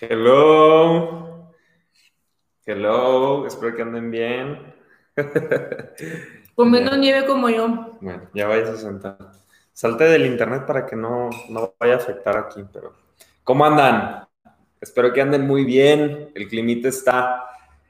Hello. Hello. Espero que anden bien. Comiendo nieve como yo. Bueno, ya vayas a sentar. Salte del internet para que no, no vaya a afectar aquí, pero. ¿Cómo andan? Espero que anden muy bien. El climita está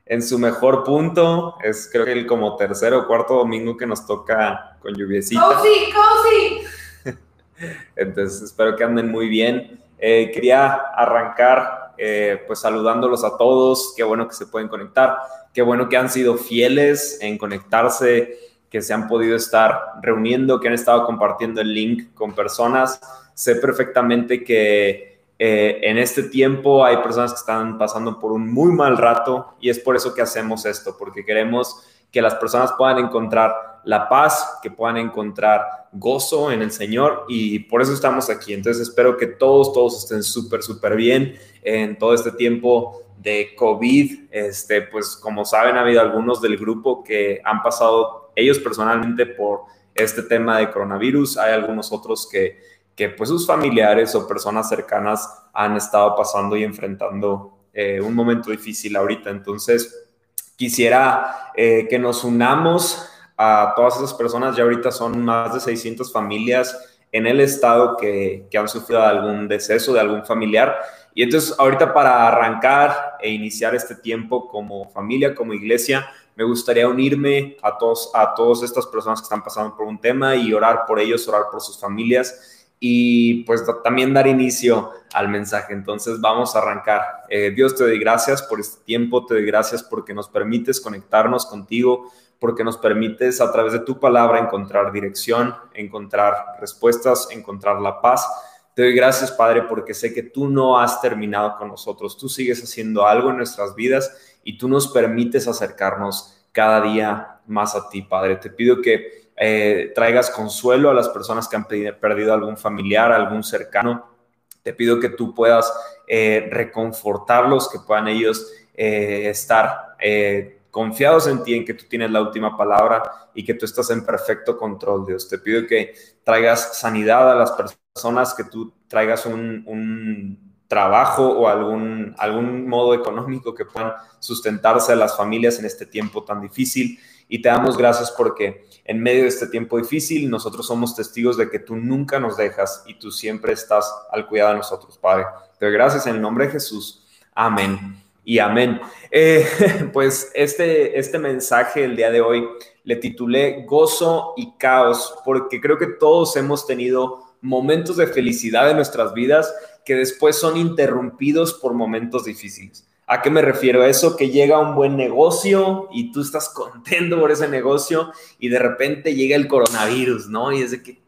en su mejor punto. Es creo que el como tercer o cuarto domingo que nos toca con lluviecita. ¡Cozy, cozy! Entonces espero que anden muy bien. Eh, quería arrancar eh, pues saludándolos a todos. Qué bueno que se pueden conectar. Qué bueno que han sido fieles en conectarse, que se han podido estar reuniendo, que han estado compartiendo el link con personas. Sé perfectamente que eh, en este tiempo hay personas que están pasando por un muy mal rato y es por eso que hacemos esto, porque queremos que las personas puedan encontrar la paz, que puedan encontrar gozo en el Señor y por eso estamos aquí. Entonces espero que todos, todos estén súper, súper bien en todo este tiempo de COVID. Este, pues como saben, ha habido algunos del grupo que han pasado ellos personalmente por este tema de coronavirus. Hay algunos otros que, que pues sus familiares o personas cercanas han estado pasando y enfrentando eh, un momento difícil ahorita. Entonces, quisiera eh, que nos unamos a todas esas personas. Ya ahorita son más de 600 familias en el estado que, han sufrido algún deceso de algún familiar. Y entonces ahorita para arrancar e iniciar este tiempo como familia, como iglesia, me gustaría unirme a todos a todas estas personas que están pasando por un tema y orar por ellos, orar por sus familias y pues también dar inicio al mensaje. Entonces vamos a arrancar. Eh, Dios te doy gracias por este tiempo, te doy gracias porque nos permites conectarnos contigo, porque nos permites a través de tu palabra encontrar dirección, encontrar respuestas, encontrar la paz. Te doy gracias, Padre, porque sé que tú no has terminado con nosotros. Tú sigues haciendo algo en nuestras vidas y tú nos permites acercarnos cada día más a ti, Padre. Te pido que eh, traigas consuelo a las personas que han perdido algún familiar, algún cercano. Te pido que tú puedas eh, reconfortarlos, que puedan ellos eh, estar confiados en ti, en que tú tienes la última palabra y que tú estás en perfecto control, Dios. Te pido que traigas sanidad a las personas, que tú traigas un, un trabajo o algún, algún modo económico que puedan sustentarse a las familias en este tiempo tan difícil. Y te damos gracias porque en medio de este tiempo difícil nosotros somos testigos de que tú nunca nos dejas y tú siempre estás al cuidado de nosotros, Padre. Te doy gracias en el nombre de Jesús. Amén y amén. Eh, pues este, este mensaje el día de hoy le titulé Gozo y Caos porque creo que todos hemos tenido momentos de felicidad en nuestras vidas que después son interrumpidos por momentos difíciles. ¿A qué me refiero? Eso que llega un buen negocio y tú estás contento por ese negocio y de repente llega el coronavirus, ¿no? Y es de que,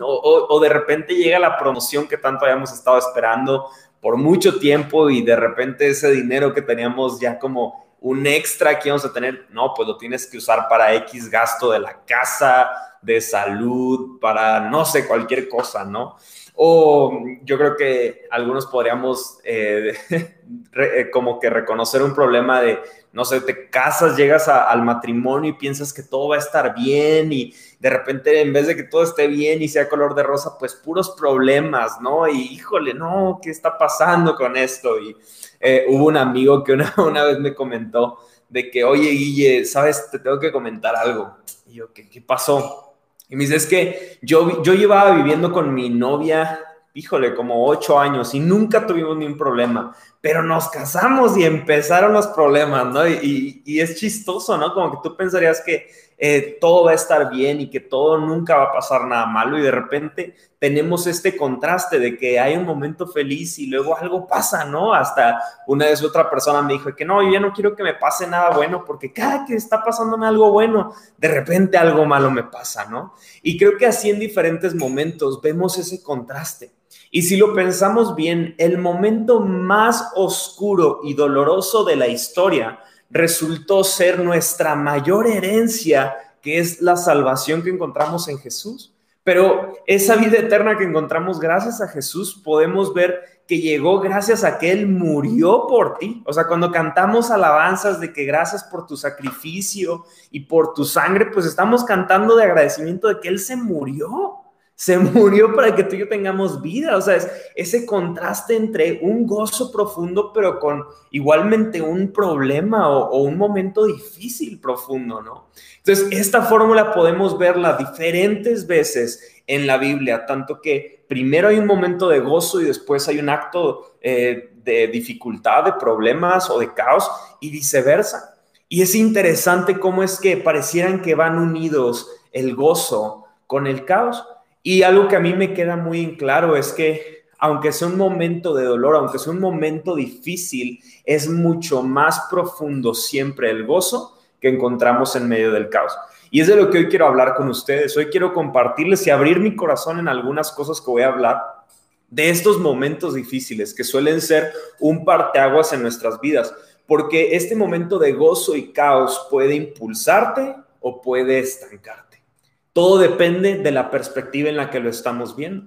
o, o, de repente llega la promoción que tanto habíamos estado esperando por mucho tiempo y de repente ese dinero que teníamos ya como un extra que íbamos a tener, no, pues lo tienes que usar para X gasto de la casa, de salud, para no sé, cualquier cosa, ¿no? O yo creo que algunos podríamos eh, eh, como que reconocer un problema de, no sé, te casas, llegas al matrimonio y piensas que todo va a estar bien y de repente en vez de que todo esté bien y sea color de rosa, pues puros problemas, ¿no? Y híjole, no, ¿qué está pasando con esto? Y eh, hubo un amigo que una, una vez me comentó de que, oye, Guille, ¿sabes? Te tengo que comentar algo. Y yo, ¿qué, qué pasó? Y me dice, es que yo, yo llevaba viviendo con mi novia, híjole, como ocho años y nunca tuvimos ni un problema, pero nos casamos y empezaron los problemas, ¿no? Y, es chistoso, ¿no? Como que tú pensarías que eh, todo va a estar bien y que todo nunca va a pasar nada malo y de repente tenemos este contraste de que hay un momento feliz y luego algo pasa, ¿no? Hasta una vez otra persona me dijo que no, yo ya no quiero que me pase nada bueno porque cada que está pasándome algo bueno, de repente algo malo me pasa, ¿no? Y creo que así en diferentes momentos vemos ese contraste. Y si lo pensamos bien, el momento más oscuro y doloroso de la historia resultó ser nuestra mayor herencia, que es la salvación que encontramos en Jesús. Pero esa vida eterna que encontramos gracias a Jesús, podemos ver que llegó gracias a que Él murió por ti. O sea, cuando cantamos alabanzas de que gracias por tu sacrificio y por tu sangre, pues estamos cantando de agradecimiento de que Él se murió Se murió para que tú y yo tengamos vida. O sea, es ese contraste entre un gozo profundo, pero con igualmente un problema o, un momento difícil profundo, ¿no? Entonces, esta fórmula podemos verla diferentes veces en la Biblia, tanto que primero hay un momento de gozo y después hay un acto eh, de dificultad, de problemas o de caos y viceversa. Y es interesante cómo es que parecieran que van unidos el gozo con el caos. Y algo que a mí me queda muy claro es que aunque sea un momento de dolor, aunque sea un momento difícil, es mucho más profundo siempre el gozo que encontramos en medio del caos. Y es de lo que hoy quiero hablar con ustedes. Hoy quiero compartirles y abrir mi corazón en algunas cosas que voy a hablar de estos momentos difíciles que suelen ser un parteaguas en nuestras vidas, porque este momento de gozo y caos puede impulsarte o puede estancarte. Todo depende de la perspectiva en la que lo estamos viendo.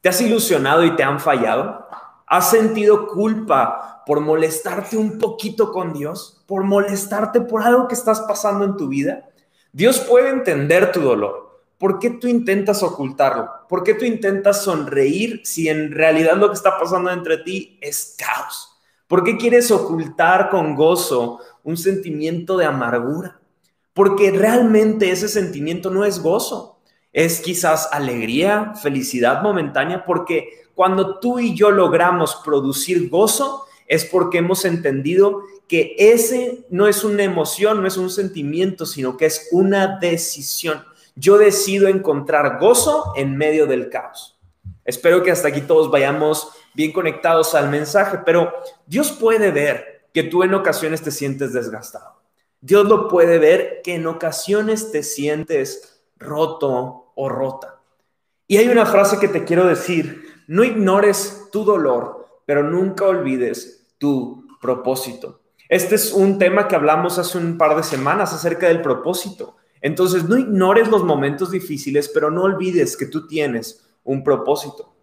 ¿Te has ilusionado y te han fallado? ¿Has sentido culpa por molestarte un poquito con Dios? ¿Por molestarte por algo que estás pasando en tu vida? Dios puede entender tu dolor. ¿Por qué tú intentas ocultarlo? ¿Por qué tú intentas sonreír si en realidad lo que está pasando entre ti es caos? ¿Por qué quieres ocultar con gozo un sentimiento de amargura? Porque realmente ese sentimiento no es gozo, es quizás alegría, felicidad momentánea, porque cuando tú y yo logramos producir gozo, es porque hemos entendido que ese no es una emoción, no es un sentimiento, sino que es una decisión. Yo decido encontrar gozo en medio del caos. Espero que hasta aquí todos vayamos bien conectados al mensaje, pero Dios puede ver que tú en ocasiones te sientes desgastado. Dios lo puede ver que en ocasiones te sientes roto o rota. Y hay una frase que te quiero decir, no ignores tu dolor, pero nunca olvides tu propósito. Este es un tema que hablamos hace un par de semanas acerca del propósito. Entonces, no ignores los momentos difíciles, pero no olvides que tú tienes un propósito.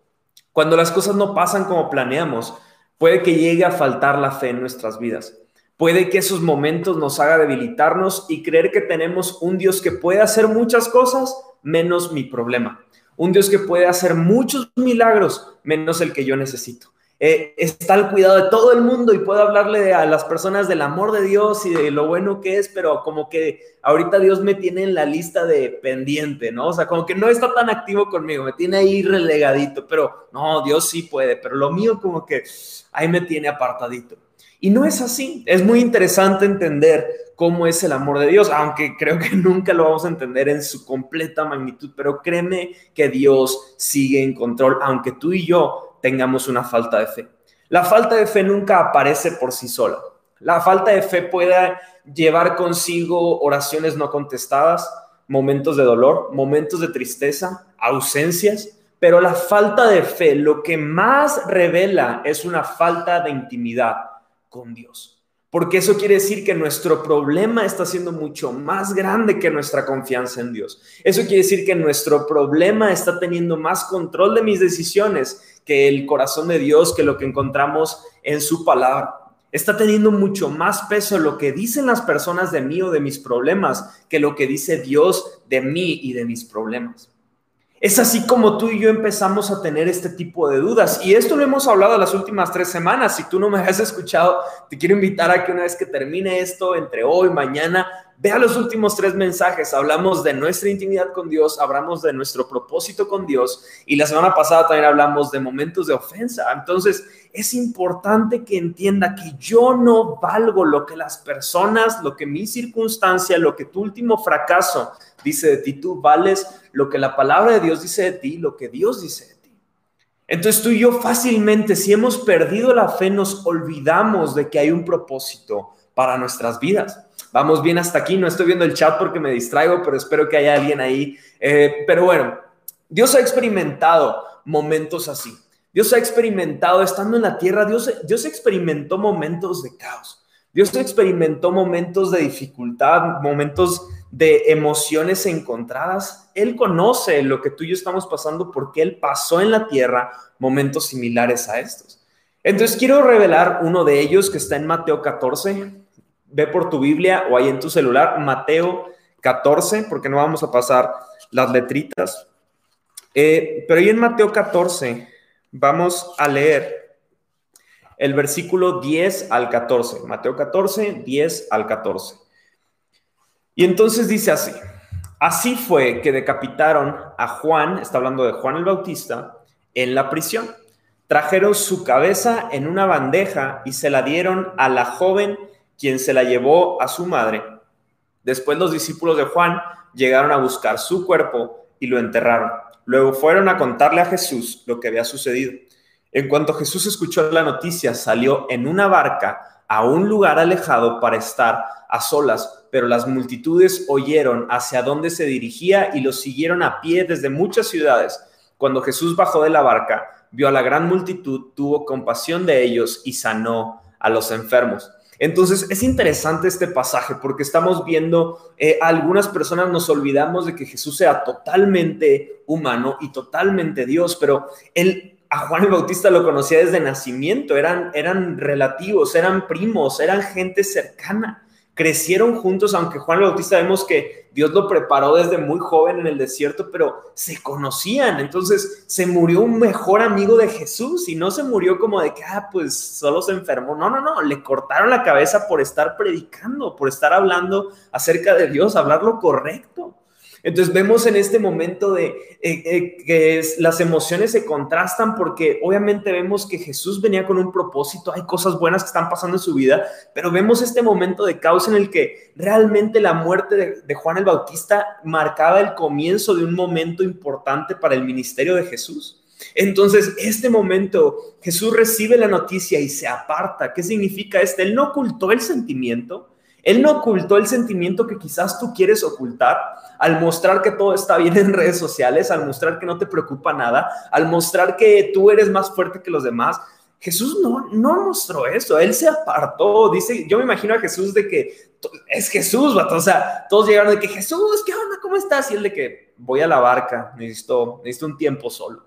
Cuando las cosas no pasan como planeamos, puede que llegue a faltar la fe en nuestras vidas. Puede que esos momentos nos haga debilitarnos y creer que tenemos un Dios que puede hacer muchas cosas menos mi problema. Un Dios que puede hacer muchos milagros menos el que yo necesito. Eh, está al cuidado de todo el mundo y puedo hablarle a las personas del amor de Dios y de lo bueno que es, pero como que ahorita Dios me tiene en la lista de pendiente, ¿no? O sea, como que no está tan activo conmigo, me tiene ahí relegadito, pero no, Dios sí puede, pero lo mío como que ahí me tiene apartadito. Y no es así, es muy interesante entender cómo es el amor de Dios, aunque creo que nunca lo vamos a entender en su completa magnitud, pero créeme que Dios sigue en control, aunque tú y yo tengamos una falta de fe. La falta de fe nunca aparece por sí sola. La falta de fe puede llevar consigo oraciones no contestadas, momentos de dolor, momentos de tristeza, ausencias, pero la falta de fe lo que más revela es una falta de intimidad con Dios porque eso quiere decir que nuestro problema está siendo mucho más grande que nuestra confianza en Dios. Eso quiere decir que nuestro problema está teniendo más control de mis decisiones que el corazón de Dios, que lo que encontramos en su palabra. Está teniendo mucho más peso lo que dicen las personas de mí o de mis problemas que lo que dice Dios de mí y de mis problemas. Es así como tú y yo empezamos a tener este tipo de dudas. Y esto lo hemos hablado las últimas tres semanas. Si tú no me has escuchado, te quiero invitar a que una vez que termine esto, entre hoy y mañana, vea los últimos tres mensajes. Hablamos de nuestra intimidad con Dios, hablamos de nuestro propósito con Dios. Y la semana pasada también hablamos de momentos de ofensa. Entonces, es importante que entienda que yo no valgo lo que las personas, lo que mi circunstancia, lo que tu último fracaso dice de ti. Tú vales lo que la palabra de Dios dice de ti, lo que Dios dice de ti. Entonces tú y yo fácilmente, si hemos perdido la fe, nos olvidamos de que hay un propósito para nuestras vidas. Vamos bien hasta aquí, no estoy viendo el chat porque me distraigo, pero espero que haya alguien ahí. Eh, pero bueno, Dios ha experimentado momentos así. Dios ha experimentado estando en la tierra, Dios, Dios experimentó momentos de caos. Dios experimentó momentos de dificultad, momentos de emociones encontradas. Él conoce lo que tú y yo estamos pasando porque Él pasó en la tierra momentos similares a estos. Entonces quiero revelar uno de ellos que está en Mateo 14. Ve por tu Biblia o ahí en tu celular, Mateo 14, porque no vamos a pasar las letritas. Eh, pero ahí en Mateo 14 vamos a leer el versículo 10 al 14. Mateo 14, 10 al 14. Y entonces dice así, así fue que decapitaron a Juan, está hablando de Juan el Bautista, en la prisión. Trajeron su cabeza en una bandeja y se la dieron a la joven, quien se la llevó a su madre. Después los discípulos de Juan llegaron a buscar su cuerpo y lo enterraron. Luego fueron a contarle a Jesús lo que había sucedido. En cuanto Jesús escuchó la noticia, salió en una barca a un lugar alejado para estar a solas, pero las multitudes oyeron hacia dónde se dirigía y lo siguieron a pie desde muchas ciudades. Cuando Jesús bajó de la barca, vio a la gran multitud, tuvo compasión de ellos y sanó a los enfermos. Entonces es interesante este pasaje porque estamos viendo, eh, algunas personas nos olvidamos de que Jesús sea totalmente humano y totalmente Dios, pero él, a Juan el Bautista lo conocía desde nacimiento, eran, eran relativos, eran primos, eran gente cercana crecieron juntos, aunque Juan el Bautista vemos que Dios lo preparó desde muy joven en el desierto, pero se conocían. Entonces se murió un mejor amigo de Jesús y no se murió como de que, ah, pues solo se enfermó. No, no, no, le cortaron la cabeza por estar predicando, por estar hablando acerca de Dios, hablar lo correcto. Entonces vemos en este momento de eh, eh, que las emociones se contrastan porque obviamente vemos que Jesús venía con un propósito, hay cosas buenas que están pasando en su vida, pero vemos este momento de caos en el que realmente la muerte de, de Juan el Bautista marcaba el comienzo de un momento importante para el ministerio de Jesús. Entonces, este momento, Jesús recibe la noticia y se aparta. ¿Qué significa esto? Él no ocultó el sentimiento, él no ocultó el sentimiento que quizás tú quieres ocultar al mostrar que todo está bien en redes sociales, al mostrar que no te preocupa nada, al mostrar que tú eres más fuerte que los demás. Jesús no, no mostró eso, él se apartó, dice, yo me imagino a Jesús de que es Jesús, o sea, todos llegaron de que Jesús, ¿qué onda? ¿Cómo estás? Y él de que voy a la barca, necesito, necesito un tiempo solo.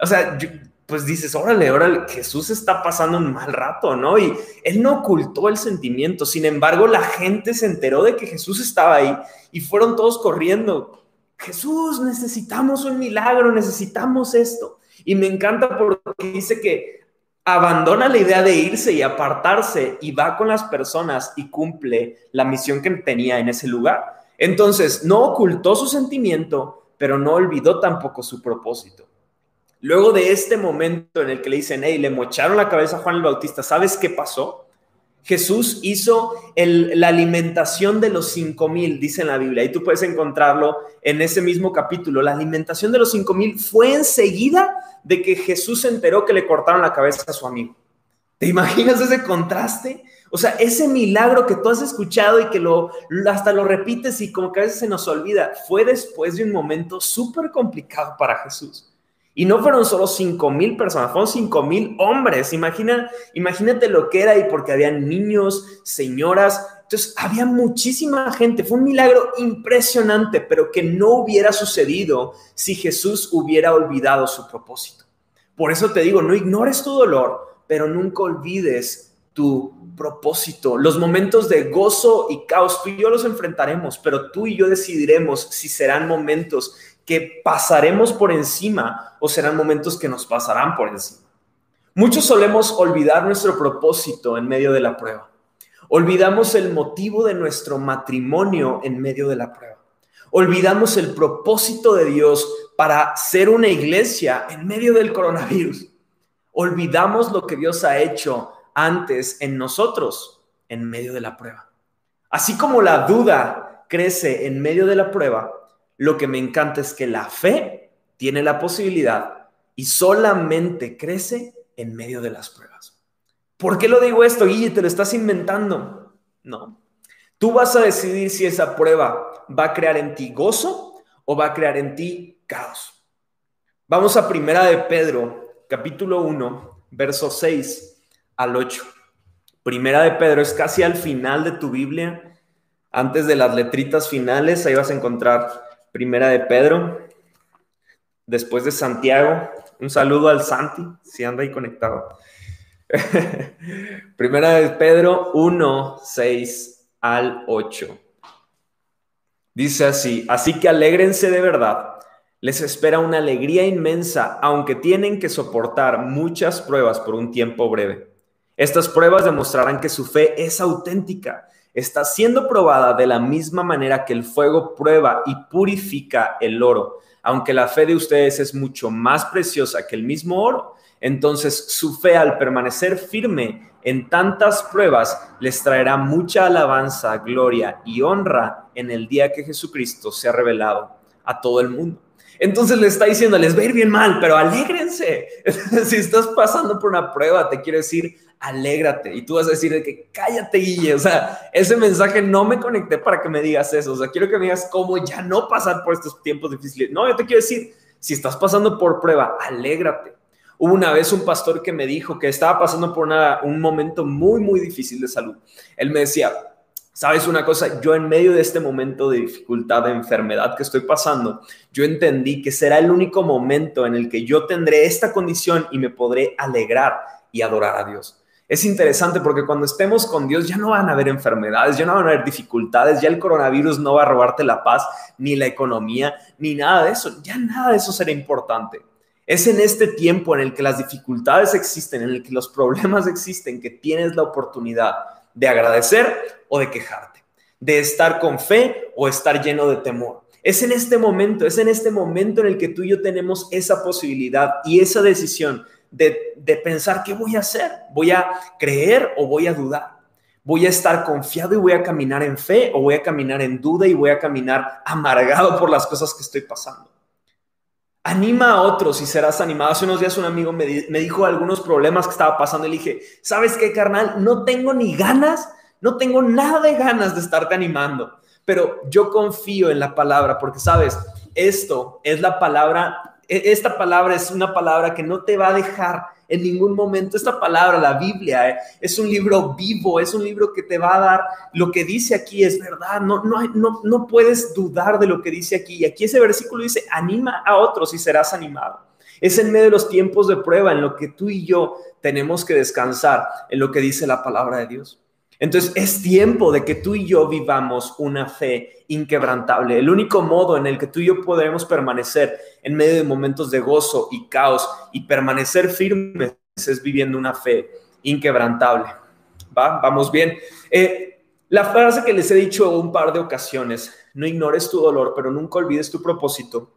O sea, yo, pues dices, órale, órale, Jesús está pasando un mal rato, ¿no? Y él no ocultó el sentimiento, sin embargo, la gente se enteró de que Jesús estaba ahí y fueron todos corriendo. Jesús, necesitamos un milagro, necesitamos esto. Y me encanta porque dice que abandona la idea de irse y apartarse y va con las personas y cumple la misión que tenía en ese lugar. Entonces, no ocultó su sentimiento, pero no olvidó tampoco su propósito. Luego de este momento en el que le dicen, hey, le mocharon la cabeza a Juan el Bautista, ¿sabes qué pasó? Jesús hizo la alimentación de los cinco mil, dice en la Biblia, y tú puedes encontrarlo en ese mismo capítulo. La alimentación de los cinco mil fue enseguida de que Jesús se enteró que le cortaron la cabeza a su amigo. ¿Te imaginas ese contraste? O sea, ese milagro que tú has escuchado y que lo hasta lo repites y como que a veces se nos olvida, fue después de un momento súper complicado para Jesús. Y no fueron solo cinco mil personas, fueron cinco mil hombres. Imagina, imagínate lo que era y porque habían niños, señoras. Entonces, había muchísima gente. Fue un milagro impresionante, pero que no hubiera sucedido si Jesús hubiera olvidado su propósito. Por eso te digo, no ignores tu dolor, pero nunca olvides tu propósito. Los momentos de gozo y caos, tú y yo los enfrentaremos, pero tú y yo decidiremos si serán momentos que pasaremos por encima o serán momentos que nos pasarán por encima. Muchos solemos olvidar nuestro propósito en medio de la prueba. Olvidamos el motivo de nuestro matrimonio en medio de la prueba. Olvidamos el propósito de Dios para ser una iglesia en medio del coronavirus. Olvidamos lo que Dios ha hecho antes en nosotros en medio de la prueba. Así como la duda crece en medio de la prueba, lo que me encanta es que la fe tiene la posibilidad y solamente crece en medio de las pruebas. ¿Por qué lo digo esto, Guille? ¿Te lo estás inventando? No. Tú vas a decidir si esa prueba va a crear en ti gozo o va a crear en ti caos. Vamos a Primera de Pedro, capítulo 1, verso 6 al 8. Primera de Pedro es casi al final de tu Biblia, antes de las letritas finales, ahí vas a encontrar Primera de Pedro, después de Santiago. Un saludo al Santi, si anda ahí conectado. Primera de Pedro 1, 6 al 8. Dice así, así que alégrense de verdad, Les espera una alegría inmensa, aunque tienen que soportar muchas pruebas por un tiempo breve. Estas pruebas demostrarán que su fe es auténtica, está siendo probada de la misma manera que el fuego prueba y purifica el oro. Aunque la fe de ustedes es mucho más preciosa que el mismo oro, entonces su fe al permanecer firme en tantas pruebas les traerá mucha alabanza, gloria y honra en el día que Jesucristo se ha revelado a todo el mundo. Entonces le está diciendo, les va a ir bien mal, pero alégrense. si estás pasando por una prueba, te quiero decir, alégrate. Y tú vas a decir de que cállate, Guille. O sea, ese mensaje no me conecté para que me digas eso. O sea, quiero que me digas cómo ya no pasar por estos tiempos difíciles. No, yo te quiero decir, si estás pasando por prueba, alégrate. Hubo una vez un pastor que me dijo que estaba pasando por un momento muy, muy difícil de salud. Él me decía, ¿sabes una cosa? Yo en medio de este momento de dificultad, de enfermedad que estoy pasando, yo entendí que será el único momento en el que yo tendré esta condición y me podré alegrar y adorar a Dios. Es interesante porque cuando estemos con Dios ya no van a haber enfermedades, ya no van a haber dificultades, ya el coronavirus no va a robarte la paz, ni la economía, ni nada de eso. Ya nada de eso será importante. Es en este tiempo en el que las dificultades existen, en el que los problemas existen, que tienes la oportunidad de agradecer o de quejarte, de estar con fe o estar lleno de temor. Es en este momento, es en este momento en el que tú y yo tenemos esa posibilidad y esa decisión de, pensar qué voy a hacer. ¿Voy a creer o voy a dudar? ¿Voy a estar confiado y voy a caminar en fe o voy a caminar en duda y voy a caminar amargado por las cosas que estoy pasando? Anima a otros y serás animado. Hace unos días un amigo me, dijo algunos problemas que estaba pasando y le dije, ¿sabes qué, carnal? No tengo ni ganas, no tengo nada de ganas de estarte animando, pero yo confío en la palabra porque, ¿sabes? Esto es la palabra esta palabra es una palabra que no te va a dejar en ningún momento. Esta palabra, la Biblia, eh, es un libro vivo, es un libro que te va a dar lo que dice aquí, es verdad. No, no, no, no puedes dudar de lo que dice aquí. Y aquí ese versículo dice, anima a otros y serás animado. Es en medio de los tiempos de prueba en lo que tú y yo tenemos que descansar en lo que dice la palabra de Dios. Entonces es tiempo de que tú y yo vivamos una fe inquebrantable. El único modo en el que tú y yo podremos permanecer en medio de momentos de gozo y caos y permanecer firmes es viviendo una fe inquebrantable. ¿Va? Vamos bien. Eh, la frase que les he dicho un par de ocasiones, no ignores tu dolor, pero nunca olvides tu propósito.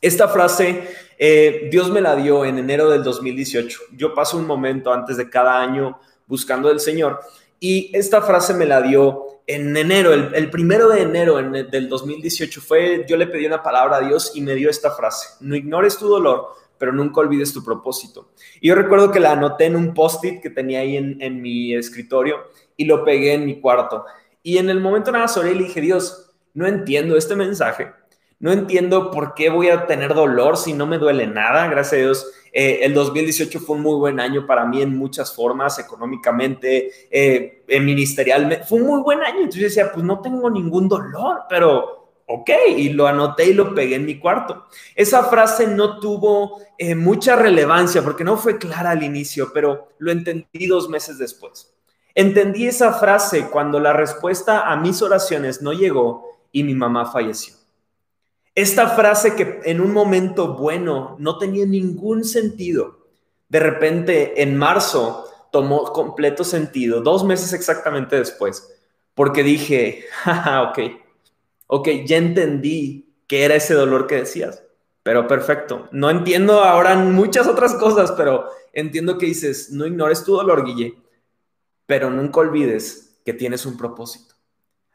Esta frase eh, Dios me la dio en enero del 2018. Yo paso un momento antes de cada año buscando del Señor y esta frase me la dio en enero, el, primero de enero del 2018 fue, yo le pedí una palabra a Dios y me dio esta frase, no ignores tu dolor, pero nunca olvides tu propósito. Y yo recuerdo que la anoté en un post-it que tenía ahí en, mi escritorio y lo pegué en mi cuarto. Y en el momento nada sobre y dije, Dios, no entiendo este mensaje, no entiendo por qué voy a tener dolor si no me duele nada, gracias a Dios eh, el 2018 fue un muy buen año para mí en muchas formas, económicamente, eh, ministerialmente. Fue un muy buen año. Entonces yo decía, pues no tengo ningún dolor, pero ok, y lo anoté y lo pegué en mi cuarto. Esa frase no tuvo eh, mucha relevancia porque no fue clara al inicio, pero lo entendí dos meses después. Entendí esa frase cuando la respuesta a mis oraciones no llegó y mi mamá falleció. Esta frase que en un momento bueno no tenía ningún sentido, de repente en marzo tomó completo sentido, dos meses exactamente después, porque dije, jaja, ok, ok, ya entendí que era ese dolor que decías, pero perfecto. No entiendo ahora muchas otras cosas, pero entiendo que dices, no ignores tu dolor, Guille, pero nunca olvides que tienes un propósito.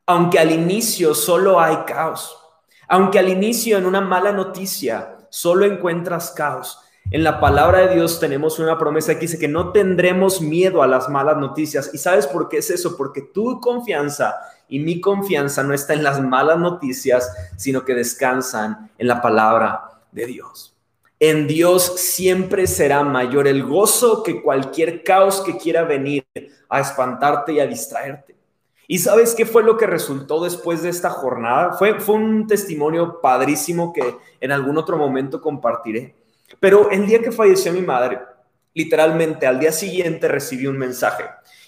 Aunque al inicio solo hay caos, aunque al inicio en una mala noticia solo encuentras caos, en la palabra de Dios tenemos una promesa que dice que no tendremos miedo a las malas noticias. ¿Y sabes por qué es eso? Porque tu confianza y mi confianza no está en las malas noticias, sino que descansan en la palabra de Dios. En Dios siempre será mayor el gozo que cualquier caos que quiera venir a espantarte y a distraerte. ¿Y sabes qué fue lo que resultó después de esta jornada? Fue, un testimonio padrísimo que en algún otro momento compartiré. Pero el día que falleció mi madre, literalmente al día siguiente recibí un mensaje.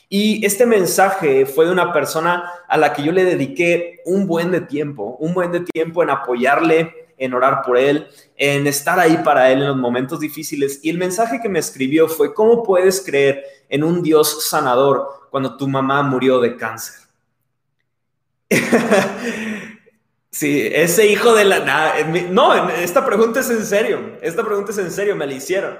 Y este mensaje fue de una persona a la que yo le dediqué un buen de tiempo, un buen de tiempo en apoyarle en orar por él, en estar ahí para él en los momentos difíciles. Y el mensaje que me escribió fue, ¿cómo puedes creer en un Dios sanador cuando tu mamá murió de cáncer? sí, ese hijo de la... No, esta pregunta es en serio, esta pregunta es en serio, me la hicieron.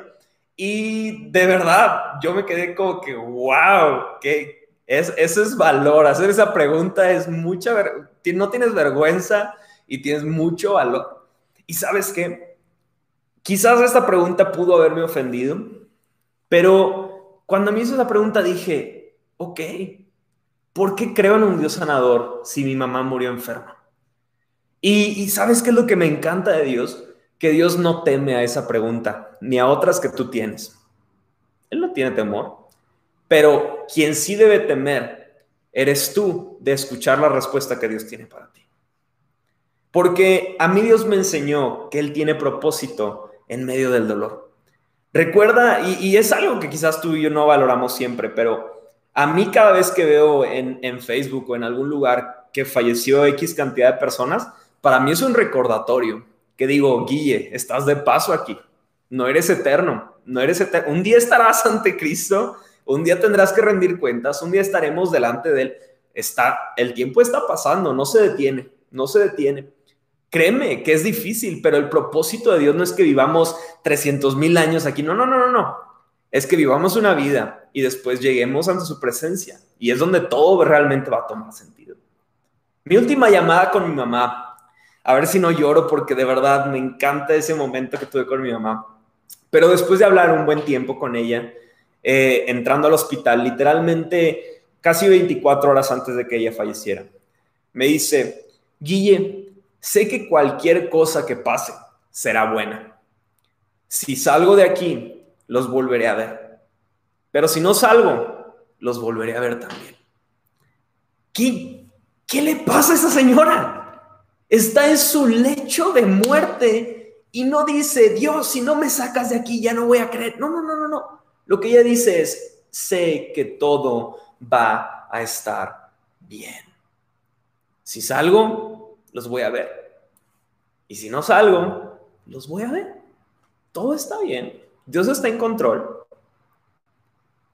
Y de verdad, yo me quedé como que, wow, que es, eso es valor. Hacer esa pregunta es mucha, no tienes vergüenza y tienes mucho valor. Y sabes qué, quizás esta pregunta pudo haberme ofendido, pero cuando me hizo esa pregunta dije, ok, ¿por qué creo en un Dios sanador si mi mamá murió enferma? Y, y sabes qué es lo que me encanta de Dios? que Dios no teme a esa pregunta, ni a otras que tú tienes. Él no tiene temor, pero quien sí debe temer eres tú de escuchar la respuesta que Dios tiene para ti. Porque a mí Dios me enseñó que Él tiene propósito en medio del dolor. Recuerda, y, es algo que quizás tú y yo no valoramos siempre, pero a mí cada vez que veo en, en Facebook o en algún lugar que falleció X cantidad de personas, para mí es un recordatorio que digo, Guille, estás de paso aquí, no eres eterno, no eres eterno. Un día estarás ante Cristo, un día tendrás que rendir cuentas, un día estaremos delante de Él. Está, el tiempo está pasando, no se detiene, no se detiene. Créeme que es difícil, pero el propósito de Dios no es que vivamos 300 mil años aquí, no, no, no, no, no. Es que vivamos una vida y después lleguemos ante su presencia. Y es donde todo realmente va a tomar sentido. Mi última llamada con mi mamá a ver si no lloro porque de verdad me encanta ese momento que tuve con mi mamá. Pero después de hablar un buen tiempo con ella, eh, entrando al hospital, literalmente casi 24 horas antes de que ella falleciera, me dice, Guille, sé que cualquier cosa que pase será buena. Si salgo de aquí, los volveré a ver. Pero si no salgo, los volveré a ver también. ¿Qué, qué le pasa a esa señora? Está en su lecho de muerte y no dice, Dios, si no me sacas de aquí ya no voy a creer. No, no, no, no, no. Lo que ella dice es, sé que todo va a estar bien. Si salgo, los voy a ver. Y si no salgo, los voy a ver. Todo está bien. Dios está en control.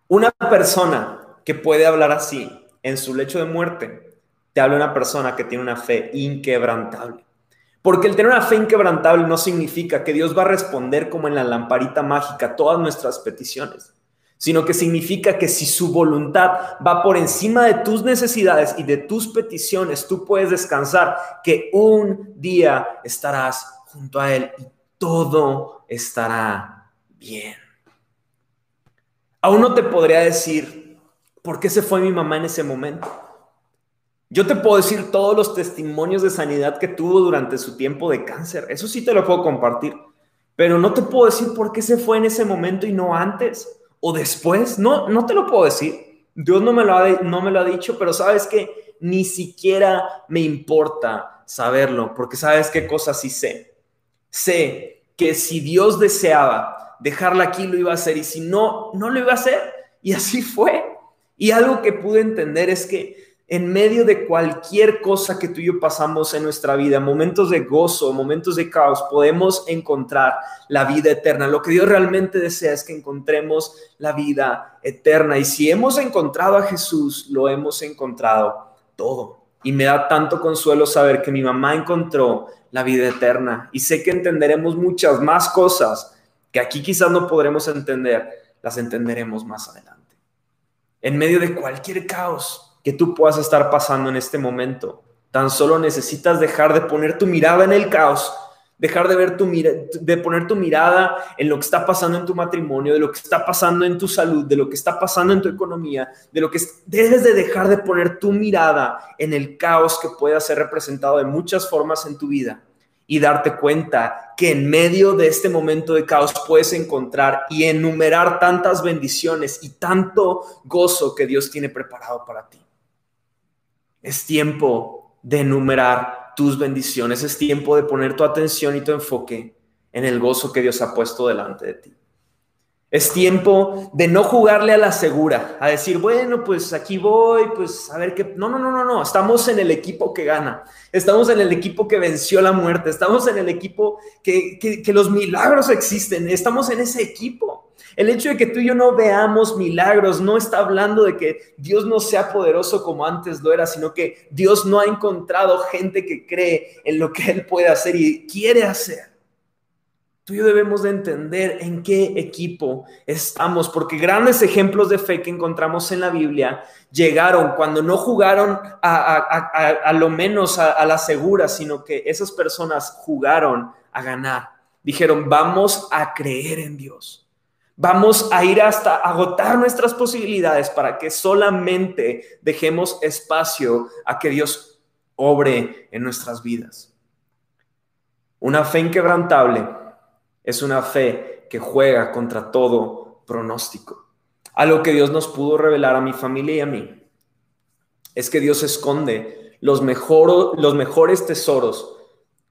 Una persona que puede hablar así en su lecho de muerte te habla una persona que tiene una fe inquebrantable. Porque el tener una fe inquebrantable no significa que Dios va a responder como en la lamparita mágica todas nuestras peticiones, sino que significa que si su voluntad va por encima de tus necesidades y de tus peticiones, tú puedes descansar que un día estarás junto a Él y todo estará bien. Aún no te podría decir por qué se fue mi mamá en ese momento. Yo te puedo decir todos los testimonios de sanidad que tuvo durante su tiempo de cáncer. Eso sí te lo puedo compartir. Pero no te puedo decir por qué se fue en ese momento y no antes o después. No, no te lo puedo decir. Dios no me lo ha, no me lo ha dicho, pero sabes que ni siquiera me importa saberlo, porque sabes qué cosa sí sé. Sé que si Dios deseaba dejarla aquí, lo iba a hacer, y si no, no lo iba a hacer. Y así fue. Y algo que pude entender es que en medio de cualquier cosa que tú y yo pasamos en nuestra vida, momentos de gozo, momentos de caos, podemos encontrar la vida eterna. Lo que Dios realmente desea es que encontremos la vida eterna. Y si hemos encontrado a Jesús, lo hemos encontrado todo. Y me da tanto consuelo saber que mi mamá encontró la vida eterna. Y sé que entenderemos muchas más cosas que aquí quizás no podremos entender, las entenderemos más adelante. En medio de cualquier caos, que tú puedas estar pasando en este momento. Tan solo necesitas dejar de poner tu mirada en el caos, dejar de ver tu de poner tu mirada en lo que está pasando en tu matrimonio, de lo que está pasando en tu salud, de lo que está pasando en tu economía, de lo que debes de dejar de poner tu mirada en el caos que pueda ser representado de muchas formas en tu vida y darte cuenta que en medio de este momento de caos puedes encontrar y enumerar tantas bendiciones y tanto gozo que Dios tiene preparado para ti. Es tiempo de enumerar tus bendiciones, es tiempo de poner tu atención y tu enfoque en el gozo que Dios ha puesto delante de ti. Es tiempo de no jugarle a la segura, a decir, bueno, pues aquí voy, pues a ver qué. No, no, no, no, no. Estamos en el equipo que gana. Estamos en el equipo que venció la muerte. Estamos en el equipo que, que los milagros existen. Estamos en ese equipo. El hecho de que tú y yo no veamos milagros no está hablando de que Dios no sea poderoso como antes lo era, sino que Dios no ha encontrado gente que cree en lo que Él puede hacer y quiere hacer. Tú y yo debemos de entender en qué equipo estamos, porque grandes ejemplos de fe que encontramos en la Biblia llegaron cuando no jugaron a, lo menos a, la segura, sino que esas personas jugaron a ganar. Dijeron, vamos a creer en Dios. Vamos a ir hasta agotar nuestras posibilidades para que solamente dejemos espacio a que Dios obre en nuestras vidas. Una fe inquebrantable es una fe que juega contra todo pronóstico. Algo que Dios nos pudo revelar a mi familia y a mí es que Dios esconde los, los mejores tesoros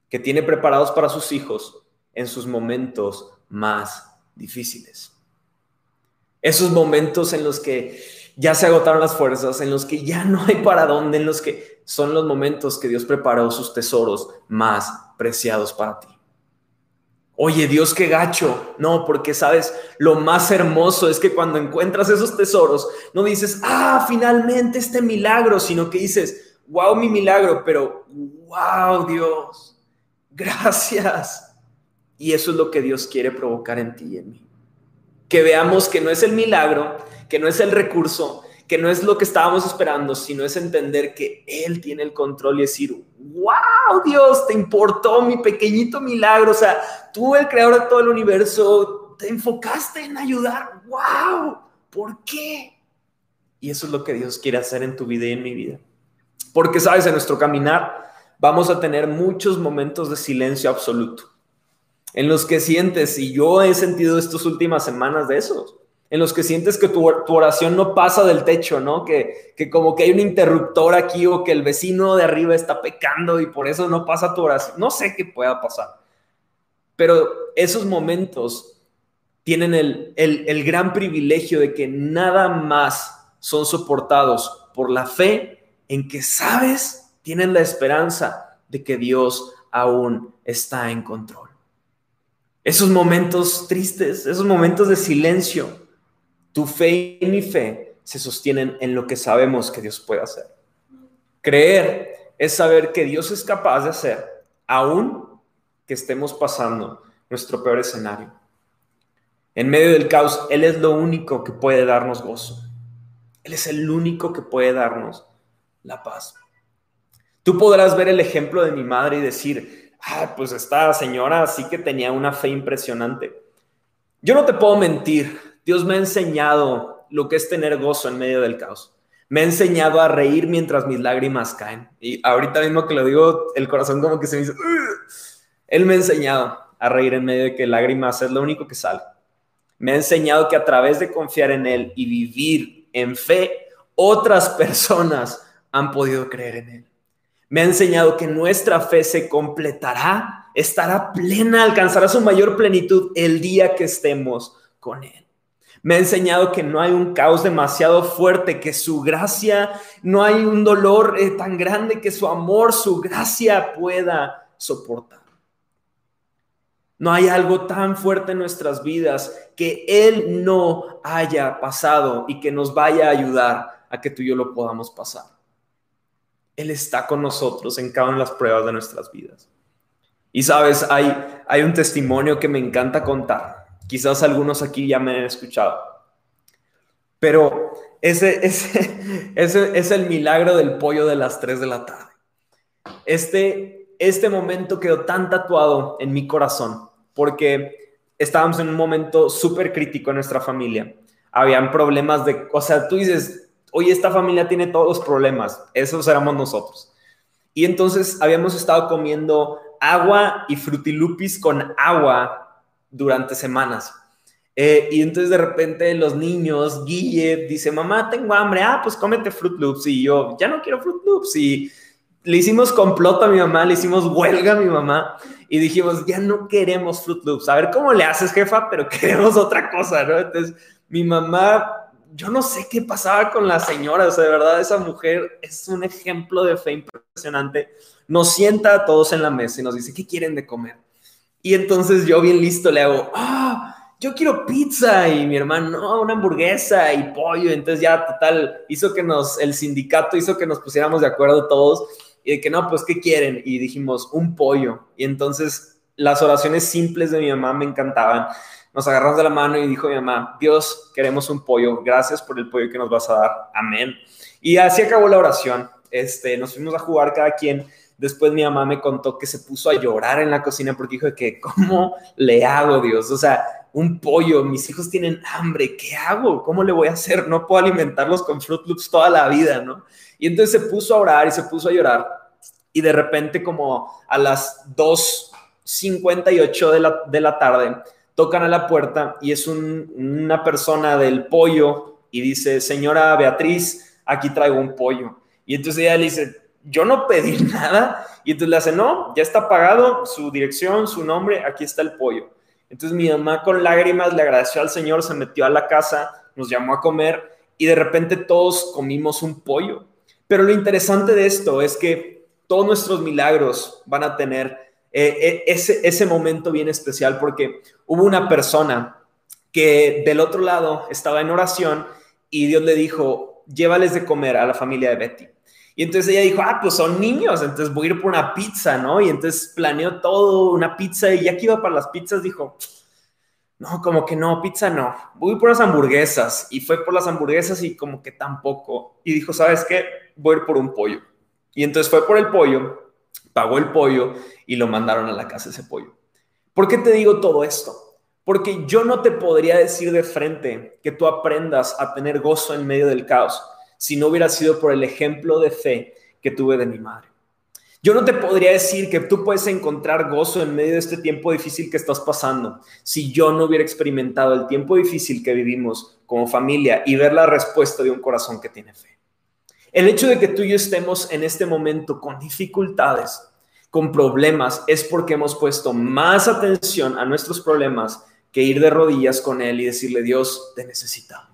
que tiene preparados para sus hijos en sus momentos más difíciles. Esos momentos en los que ya se agotaron las fuerzas, en los que ya no hay para dónde, en los que son los momentos que Dios preparó sus tesoros más preciados para ti. Oye, Dios, qué gacho. No, porque sabes, lo más hermoso es que cuando encuentras esos tesoros, no dices, ah, finalmente este milagro, sino que dices, wow, mi milagro, pero wow, Dios, gracias. Y eso es lo que Dios quiere provocar en ti y en mí. Que veamos que no es el milagro, que no es el recurso, que no es lo que estábamos esperando, sino es entender que Él tiene el control y decir, wow, Dios, te importó mi pequeñito milagro, o sea, tú, el creador de todo el universo, te enfocaste en ayudar, wow, ¿por qué? Y eso es lo que Dios quiere hacer en tu vida y en mi vida. Porque, sabes, en nuestro caminar vamos a tener muchos momentos de silencio absoluto, en los que sientes, y yo he sentido estas últimas semanas de esos, en los que sientes que tu, oración no pasa del techo, ¿no? Que, que, como que hay un interruptor aquí o que el vecino de arriba está pecando y por eso no pasa tu oración. No sé qué pueda pasar. Pero esos momentos tienen el, el, el gran privilegio de que nada más son soportados por la fe en que sabes, tienen la esperanza de que Dios aún está en control. Esos momentos tristes, esos momentos de silencio, tu fe y mi fe se sostienen en lo que sabemos que Dios puede hacer. Creer es saber que Dios es capaz de hacer, aún que estemos pasando nuestro peor escenario. En medio del caos, Él es lo único que puede darnos gozo. Él es el único que puede darnos la paz. Tú podrás ver el ejemplo de mi madre y decir, ah, pues esta señora sí que tenía una fe impresionante. Yo no te puedo mentir, Dios me ha enseñado lo que es tener gozo en medio del caos. Me ha enseñado a reír mientras mis lágrimas caen. Y ahorita mismo que lo digo, el corazón como que se me dice, Él me ha enseñado a reír en medio de que lágrimas es lo único que sale. Me ha enseñado que a través de confiar en Él y vivir en fe, otras personas han podido creer en Él. Me ha enseñado que nuestra fe se completará, estará plena, alcanzará su mayor plenitud el día que estemos con Él. Me ha enseñado que no hay un caos demasiado fuerte, que su gracia, no hay un dolor eh, tan grande que su amor, su gracia pueda soportar. No hay algo tan fuerte en nuestras vidas que Él no haya pasado y que nos vaya a ayudar a que tú y yo lo podamos pasar. Él está con nosotros en cada una de las pruebas de nuestras vidas. Y sabes, hay, hay un testimonio que me encanta contar Quizás algunos aquí ya me han escuchado. Pero ese, ese, ese es el milagro del pollo de las 3 de la tarde. Este, este momento quedó tan tatuado en mi corazón porque estábamos en un momento súper crítico en nuestra familia. Habían problemas de, o sea, tú dices, oye, esta familia tiene todos los problemas, esos éramos nosotros. Y entonces habíamos estado comiendo agua y frutilupis con agua durante semanas. Eh, y entonces de repente los niños, Guille dice, mamá, tengo hambre, ah, pues cómete Fruit Loops. Y yo, ya no quiero Fruit Loops. Y le hicimos complot a mi mamá, le hicimos huelga a mi mamá y dijimos, ya no queremos Fruit Loops. A ver cómo le haces, jefa, pero queremos otra cosa, ¿no? Entonces, mi mamá, yo no sé qué pasaba con la señora, o sea, de verdad, esa mujer es un ejemplo de fe impresionante. Nos sienta a todos en la mesa y nos dice, ¿qué quieren de comer? Y entonces yo bien listo le hago, ah, yo quiero pizza y mi hermano, no, una hamburguesa y pollo. Entonces ya total, hizo que nos, el sindicato hizo que nos pusiéramos de acuerdo todos y de que no, pues, ¿qué quieren? Y dijimos, un pollo. Y entonces las oraciones simples de mi mamá me encantaban. Nos agarramos de la mano y dijo mi mamá, Dios, queremos un pollo, gracias por el pollo que nos vas a dar, amén. Y así acabó la oración. Este, nos fuimos a jugar cada quien. Después mi mamá me contó que se puso a llorar en la cocina porque dijo que, ¿cómo le hago, Dios? O sea, un pollo, mis hijos tienen hambre, ¿qué hago? ¿Cómo le voy a hacer? No puedo alimentarlos con Fruit Loops toda la vida, ¿no? Y entonces se puso a orar y se puso a llorar. Y de repente como a las 2.58 de la, de la tarde, tocan a la puerta y es una persona del pollo y dice, señora Beatriz, aquí traigo un pollo. Y entonces ella le dice, yo no pedí nada. Y entonces le hace, no, ya está pagado su dirección, su nombre, aquí está el pollo. Entonces mi mamá con lágrimas le agradeció al Señor, se metió a la casa, nos llamó a comer y de repente todos comimos un pollo. Pero lo interesante de esto es que todos nuestros milagros van a tener eh, eh, ese, ese momento bien especial porque hubo una persona que del otro lado estaba en oración y Dios le dijo, llévales de comer a la familia de Betty. Y entonces ella dijo, ah, pues son niños, entonces voy a ir por una pizza, ¿no? Y entonces planeó todo, una pizza, y ya que iba para las pizzas, dijo, no, como que no, pizza no, voy por las hamburguesas. Y fue por las hamburguesas y como que tampoco. Y dijo, ¿sabes qué? Voy a ir por un pollo. Y entonces fue por el pollo, pagó el pollo y lo mandaron a la casa ese pollo. ¿Por qué te digo todo esto? Porque yo no te podría decir de frente que tú aprendas a tener gozo en medio del caos si no hubiera sido por el ejemplo de fe que tuve de mi madre. Yo no te podría decir que tú puedes encontrar gozo en medio de este tiempo difícil que estás pasando si yo no hubiera experimentado el tiempo difícil que vivimos como familia y ver la respuesta de un corazón que tiene fe. El hecho de que tú y yo estemos en este momento con dificultades, con problemas, es porque hemos puesto más atención a nuestros problemas que ir de rodillas con Él y decirle, Dios, te necesitamos.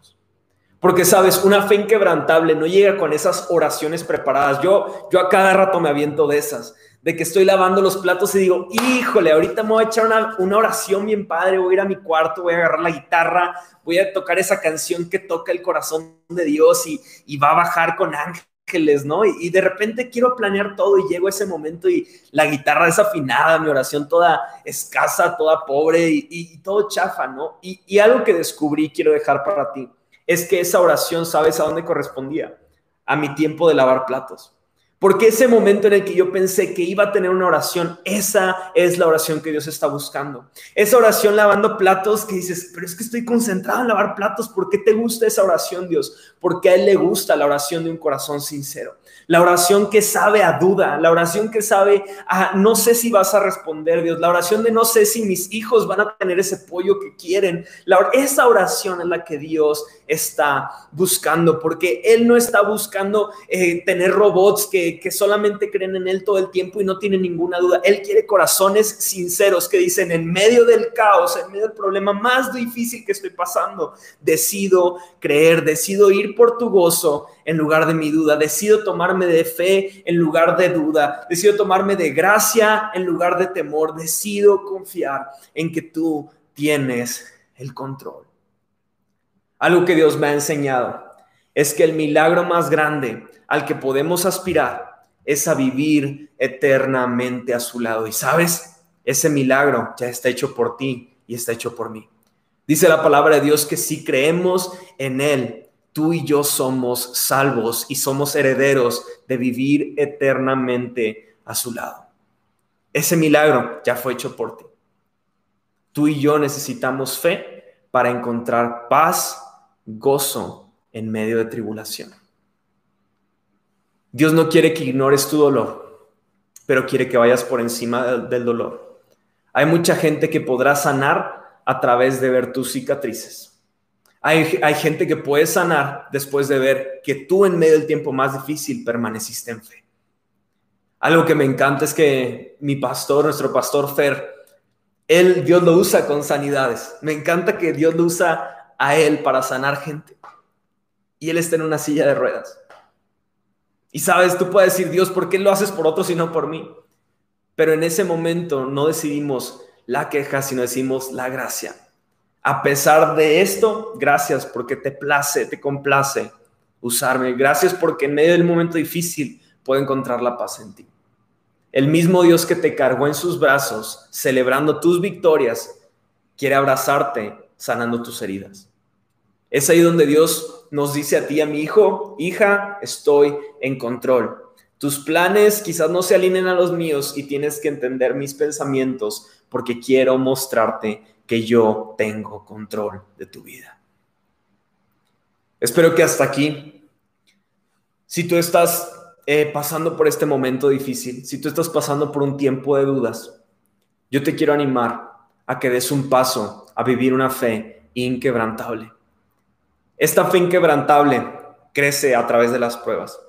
Porque sabes, una fe inquebrantable no llega con esas oraciones preparadas. Yo, yo a cada rato me aviento de esas, de que estoy lavando los platos y digo, híjole, ahorita me voy a echar una, una oración bien padre, voy a ir a mi cuarto, voy a agarrar la guitarra, voy a tocar esa canción que toca el corazón de Dios y, y va a bajar con ángeles, ¿no? Y, de repente quiero planear todo y llego a ese momento y la guitarra desafinada, mi oración toda escasa, toda pobre y, todo chafa, ¿no? Y, y algo que descubrí quiero dejar para ti es que esa oración, ¿sabes a dónde correspondía? A mi tiempo de lavar platos. Porque ese momento en el que yo pensé que iba a tener una oración, esa es la oración que Dios está buscando. Esa oración lavando platos que dices, pero es que estoy concentrado en lavar platos. ¿Por qué te gusta esa oración, Dios? Porque a Él le gusta la oración de un corazón sincero la oración que sabe a duda, la oración que sabe a no sé si vas a responder, Dios, la oración de no sé si mis hijos van a tener ese pollo que quieren. La, esa oración es la que Dios está buscando, porque Él no está buscando eh, tener robots que, que solamente creen en Él todo el tiempo y no tienen ninguna duda. Él quiere corazones sinceros que dicen, en medio del caos, en medio del problema más difícil que estoy pasando, decido creer, decido ir por tu gozo en lugar de mi duda. Decido tomarme de fe en lugar de duda. Decido tomarme de gracia en lugar de temor. Decido confiar en que tú tienes el control. Algo que Dios me ha enseñado es que el milagro más grande al que podemos aspirar es a vivir eternamente a su lado. Y sabes, ese milagro ya está hecho por ti y está hecho por mí. Dice la palabra de Dios que si creemos en Él, tú y yo somos salvos y somos herederos de vivir eternamente a su lado. Ese milagro ya fue hecho por ti. Tú y yo necesitamos fe para encontrar paz, gozo en medio de tribulación. Dios no quiere que ignores tu dolor, pero quiere que vayas por encima del dolor. Hay mucha gente que podrá sanar a través de ver tus cicatrices. Hay, gente que puede sanar después de ver que tú en medio del tiempo más difícil permaneciste en fe. Algo que me encanta es que mi pastor, nuestro pastor Fer, él, Dios lo usa con sanidades. Me encanta que Dios lo usa a él para sanar gente. Y él está en una silla de ruedas. Y sabes, tú puedes decir, Dios, ¿por qué lo haces por otros y no por mí? Pero en ese momento no decidimos la queja, sino decimos la gracia. A pesar de esto, gracias porque te place, te complace usarme. Gracias porque en medio del momento difícil puedo encontrar la paz en ti. El mismo Dios que te cargó en sus brazos, celebrando tus victorias, quiere abrazarte, sanando tus heridas. Es ahí donde Dios nos dice a ti, a mi hijo, hija, estoy en control. Tus planes quizás no se alineen a los míos y tienes que entender mis pensamientos porque quiero mostrarte que yo tengo control de tu vida. Espero que hasta aquí, si tú estás eh, pasando por este momento difícil, si tú estás pasando por un tiempo de dudas, yo te quiero animar a que des un paso a vivir una fe inquebrantable. Esta fe inquebrantable crece a través de las pruebas.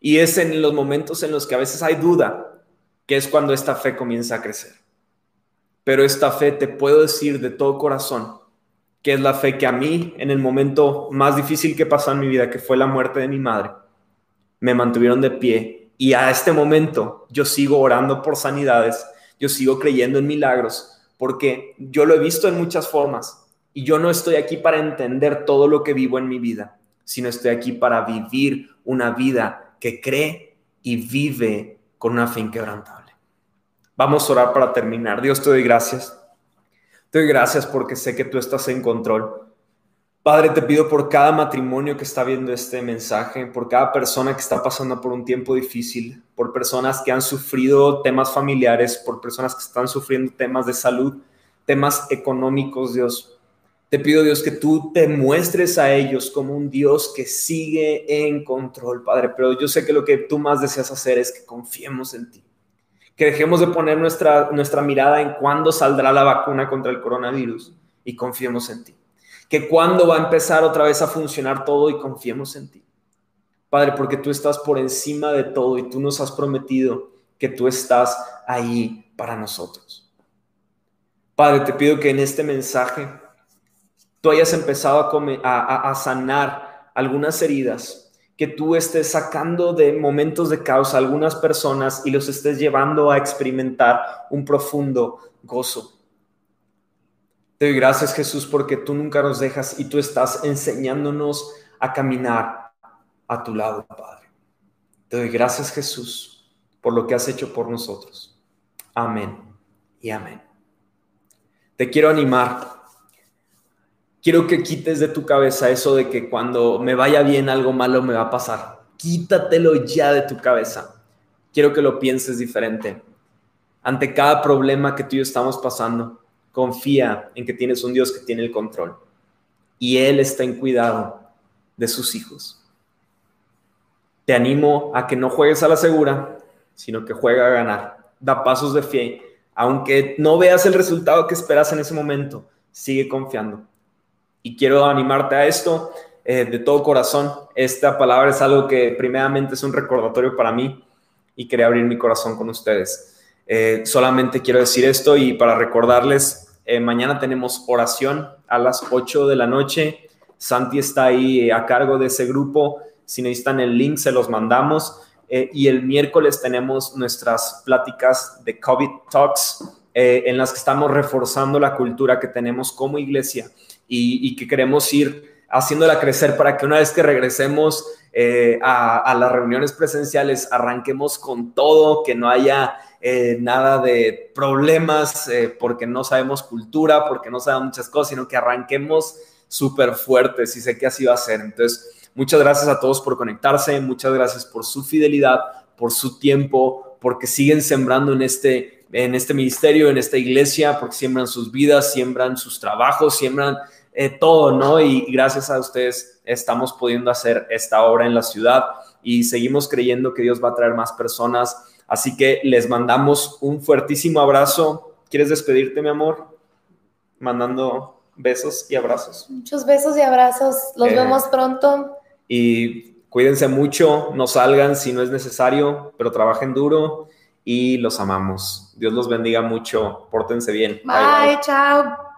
Y es en los momentos en los que a veces hay duda que es cuando esta fe comienza a crecer. Pero esta fe te puedo decir de todo corazón que es la fe que a mí en el momento más difícil que pasó en mi vida, que fue la muerte de mi madre, me mantuvieron de pie y a este momento yo sigo orando por sanidades, yo sigo creyendo en milagros, porque yo lo he visto en muchas formas y yo no estoy aquí para entender todo lo que vivo en mi vida, sino estoy aquí para vivir una vida que cree y vive con una fe inquebrantable. Vamos a orar para terminar. Dios te doy gracias. Te doy gracias porque sé que tú estás en control. Padre, te pido por cada matrimonio que está viendo este mensaje, por cada persona que está pasando por un tiempo difícil, por personas que han sufrido temas familiares, por personas que están sufriendo temas de salud, temas económicos, Dios. Te pido, Dios, que tú te muestres a ellos como un Dios que sigue en control, Padre. Pero yo sé que lo que tú más deseas hacer es que confiemos en ti. Que dejemos de poner nuestra, nuestra mirada en cuándo saldrá la vacuna contra el coronavirus y confiemos en ti que cuándo va a empezar otra vez a funcionar todo y confiemos en ti. Padre, porque tú estás por encima de todo y tú nos has prometido que tú estás ahí para nosotros. Padre, te pido que en este mensaje tú hayas empezado a, a, sanar algunas heridas, que tú estés sacando de momentos de causa algunas personas y los estés llevando a experimentar un profundo gozo. Te doy gracias Jesús porque tú nunca nos dejas y tú estás enseñándonos a caminar a tu lado, Padre. Te doy gracias Jesús por lo que has hecho por nosotros. Amén y amén. Te quiero animar. Quiero que quites de tu cabeza eso de que cuando me vaya bien algo malo me va a pasar. Quítatelo ya de tu cabeza. Quiero que lo pienses diferente. Ante cada problema que tú y yo estamos pasando, confía en que tienes un Dios que tiene el control y Él está en cuidado de sus hijos. Te animo a que no juegues a la segura, sino que juega a ganar. Da pasos de fe. Aunque no veas el resultado que esperas en ese momento, sigue confiando. Y quiero animarte a esto eh, de todo corazón. Esta palabra es algo que primeramente es un recordatorio para mí y quería abrir mi corazón con ustedes. Eh, solamente quiero decir esto y para recordarles, eh, mañana tenemos oración a las 8 de la noche. Santi está ahí a cargo de ese grupo. Si necesitan el link, se los mandamos. Eh, y el miércoles tenemos nuestras pláticas de COVID Talks, en las que estamos reforzando la cultura que tenemos como iglesia y, y que queremos ir haciéndola crecer para que una vez que regresemos a, a, las reuniones presenciales, arranquemos con todo, que no haya eh, nada de problemas eh, porque no sabemos cultura, porque no sabemos muchas cosas, sino que arranquemos súper fuertes y sé que así va a ser. Entonces, muchas gracias a todos por conectarse, muchas gracias por su fidelidad, por su tiempo, porque siguen sembrando en este, en este ministerio, en esta iglesia, porque siembran sus vidas, siembran sus trabajos, siembran eh, todo, ¿no? Y, y gracias a ustedes estamos pudiendo hacer esta obra en la ciudad y seguimos creyendo que Dios va a traer más personas Así que les mandamos un fuertísimo abrazo. ¿Quieres despedirte, mi amor? Mandando besos y abrazos. Muchos besos y abrazos. Los eh, vemos pronto. Y Cuídense mucho, no salgan si no es necesario, pero trabajen duro y los amamos. Dios los bendiga mucho, pórtense bien. bye. bye. chao.